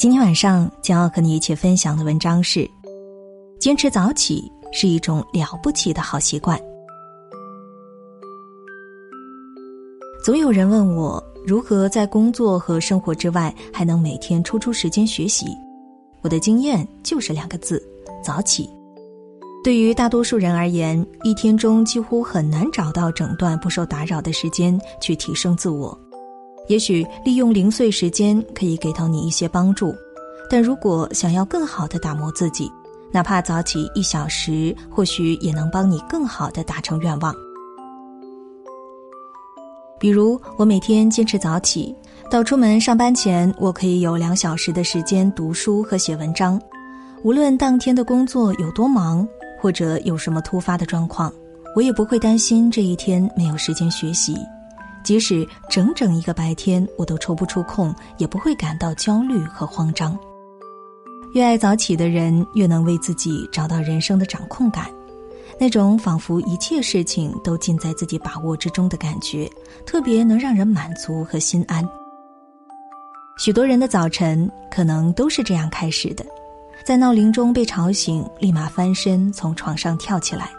今天晚上将要和你一起分享的文章是：坚持早起是一种了不起的好习惯。总有人问我如何在工作和生活之外还能每天抽出时间学习。我的经验就是两个字：早起。对于大多数人而言，一天中几乎很难找到整段不受打扰的时间去提升自我。也许利用零碎时间可以给到你一些帮助，但如果想要更好的打磨自己，哪怕早起一小时，或许也能帮你更好的达成愿望。比如，我每天坚持早起，到出门上班前，我可以有两小时的时间读书和写文章。无论当天的工作有多忙，或者有什么突发的状况，我也不会担心这一天没有时间学习。即使整整一个白天我都抽不出空，也不会感到焦虑和慌张。越爱早起的人，越能为自己找到人生的掌控感，那种仿佛一切事情都尽在自己把握之中的感觉，特别能让人满足和心安。许多人的早晨可能都是这样开始的：在闹铃中被吵醒，立马翻身从床上跳起来，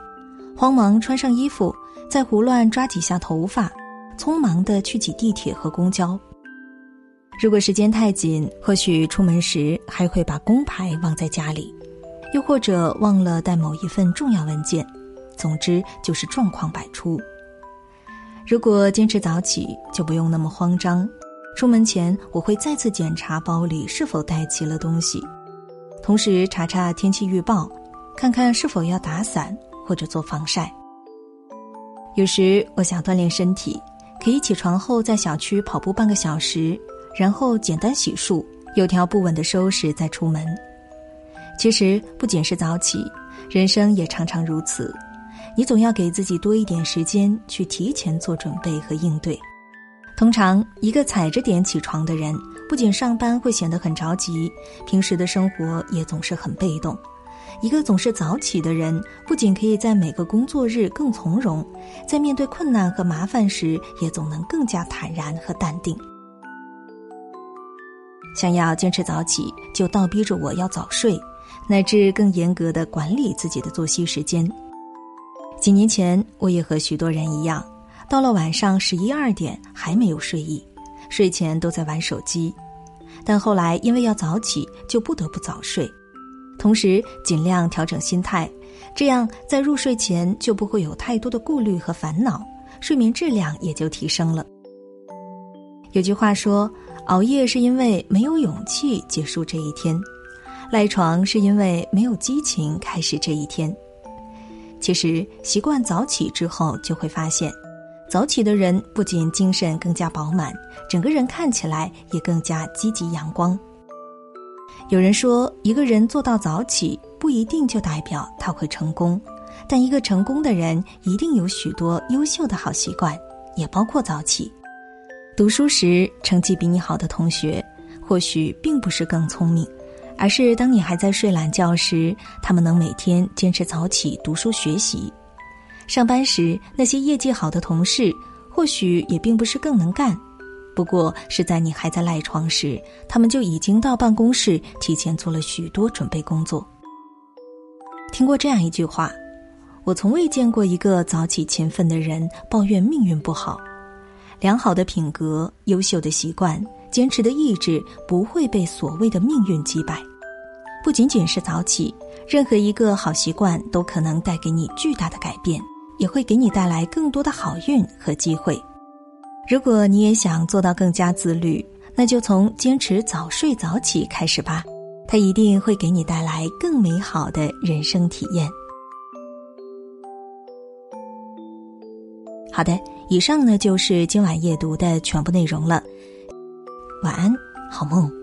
慌忙穿上衣服，再胡乱抓几下头发。匆忙的去挤地铁和公交。如果时间太紧，或许出门时还会把工牌忘在家里，又或者忘了带某一份重要文件。总之就是状况百出。如果坚持早起，就不用那么慌张。出门前，我会再次检查包里是否带齐了东西，同时查查天气预报，看看是否要打伞或者做防晒。有时我想锻炼身体。可以起床后在小区跑步半个小时，然后简单洗漱，有条不紊的收拾再出门。其实不仅是早起，人生也常常如此。你总要给自己多一点时间去提前做准备和应对。通常，一个踩着点起床的人，不仅上班会显得很着急，平时的生活也总是很被动。一个总是早起的人，不仅可以在每个工作日更从容，在面对困难和麻烦时，也总能更加坦然和淡定。想要坚持早起，就倒逼着我要早睡，乃至更严格的管理自己的作息时间。几年前，我也和许多人一样，到了晚上十一二点还没有睡意，睡前都在玩手机，但后来因为要早起，就不得不早睡。同时，尽量调整心态，这样在入睡前就不会有太多的顾虑和烦恼，睡眠质量也就提升了。有句话说：“熬夜是因为没有勇气结束这一天，赖床是因为没有激情开始这一天。”其实，习惯早起之后，就会发现，早起的人不仅精神更加饱满，整个人看起来也更加积极阳光。有人说，一个人做到早起不一定就代表他会成功，但一个成功的人一定有许多优秀的好习惯，也包括早起。读书时成绩比你好的同学，或许并不是更聪明，而是当你还在睡懒觉时，他们能每天坚持早起读书学习。上班时那些业绩好的同事，或许也并不是更能干。不过是在你还在赖床时，他们就已经到办公室提前做了许多准备工作。听过这样一句话：“我从未见过一个早起勤奋的人抱怨命运不好。良好的品格、优秀的习惯、坚持的意志不会被所谓的命运击败。不仅仅是早起，任何一个好习惯都可能带给你巨大的改变，也会给你带来更多的好运和机会。”如果你也想做到更加自律，那就从坚持早睡早起开始吧，它一定会给你带来更美好的人生体验。好的，以上呢就是今晚夜读的全部内容了，晚安，好梦。